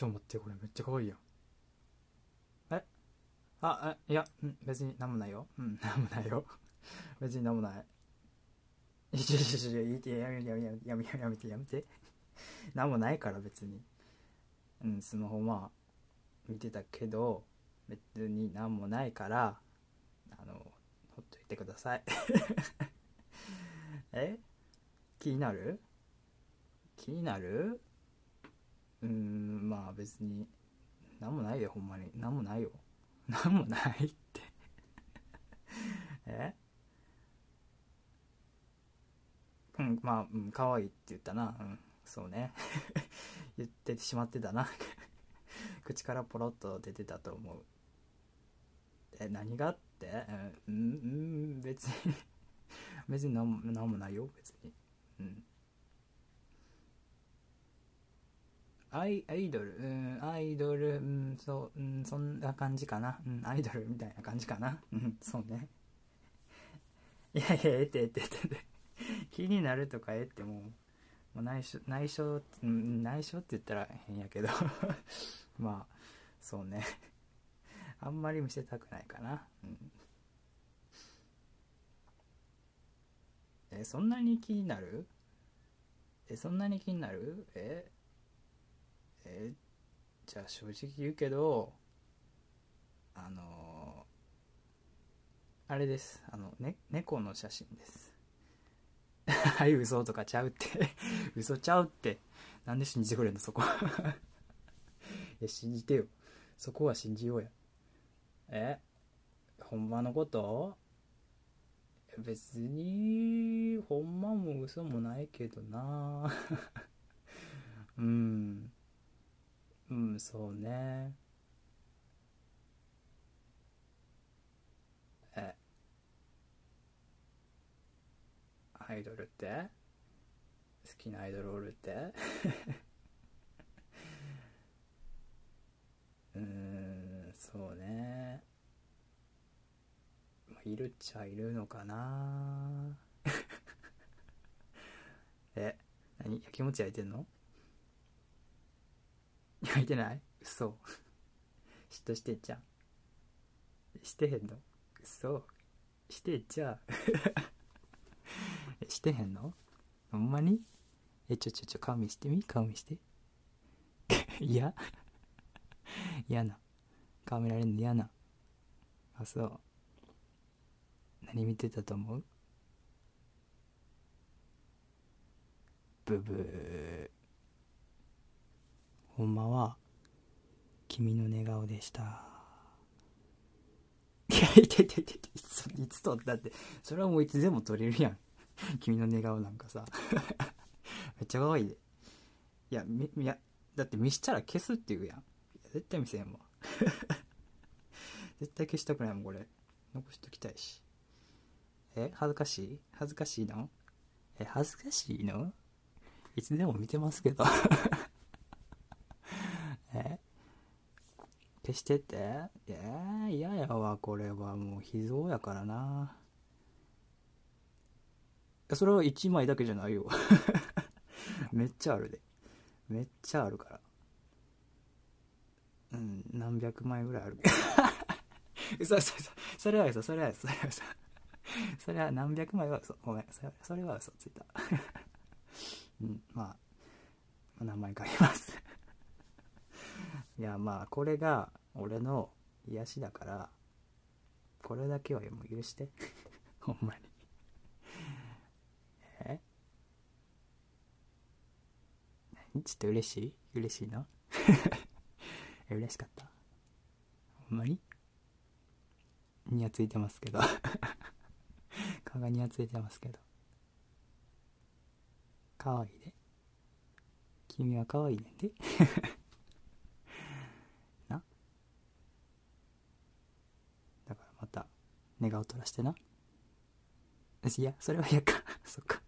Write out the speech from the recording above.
ちょ待ってこれめっちゃ可愛いやん。え？あえいや、うん、別になんもないよ。うん なんもないよ。別になんもない。いやいやいやいややめやめやめやめやめてやめて。なんもないから別に。うんスマホまあ見てたけど別になんもないからあのほっといてください。え？気になる？気になる？うーんまあ別になんもないよほんまに。なんもないよ。なんもないって。え？うんまあうん可愛いって言ったな。うんそうね。言ってしまってたな。口からポロッと出てたと思う。え何がって？うんうん別に。別になんもなんもないよ別に。うん。アイアイドル、うん、アイドル、うん、そう、うん、そんな感じかな？うん、アイドル？みたいな感じかな？うん、そうね。いやいや、えってえってえって。気になるとかえってもう、もう内緒、内緒、うん、内緒って言ったら変やけど。まあ、そうね。あんまり見せたくないかな？うん。え、そんなに気になる？え、そんなに気になる？え？えじゃあ正直言うけどあのあれです。あの、ね、猫の写真です。はい嘘とかちゃうって。嘘ちゃうって。なんで信じてくれんのそこ。いや信じてよ。そこは信じようや。えほんまのこと？別にほんまも嘘もないけどな。うん。うん、そうね。え、アイドルって？好きなアイドルおるって？うん、そうね。いるっちゃいるのかな。え、何？やきもち焼いてんの？焼いてない？嘘。嫉妬してんじゃんしてへんの？嘘。してんじゃん してへんの？ほんまに？えちょちょちょ顔見してみ？顔見して。嫌嫌な。顔見られんの嫌な。あそう。何見てたと思う？ブブー。ほんまは君の寝顔でした。いやいてててていついつ撮った？ってそれはもういつでも撮れるやん。君の寝顔なんかさ。めっちゃ可愛いで。いやみいやだって見したら消すって言うやん。いや絶対見せへんわ。絶対消したくないもんこれ。残しときたいし。え恥ずかしい？恥ずかしいの？え恥ずかしいの？いつでも見てますけどえ消してて。えー、嫌やわこれはもう秘蔵やからな。それは1枚だけじゃないよ。めっちゃあるで。めっちゃあるから。うん何百枚ぐらいある嘘嘘嘘それは嘘それは嘘それは嘘。それは何百枚は嘘。ごめんそれそれは嘘ついたうんまあ何枚かあります。いやまあこれが俺の癒しだからこれだけはもう許して。ほんまに。え？何？ちょっと嬉しい？嬉しいの？え 嬉しかった？ほんまに？にやついてますけど。顔がにやついてますけど。かわいいで。君はかわいいねんでなだからまた寝顔取らしてな。いやそれは嫌か。そっか。